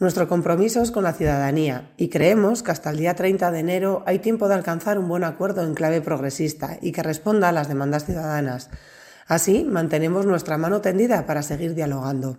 Nuestro compromiso es con la ciudadanía y creemos que hasta el día 30 de enero hay tiempo de alcanzar un buen acuerdo en clave progresista y que responda a las demandas ciudadanas. Así, mantenemos nuestra mano tendida para seguir dialogando.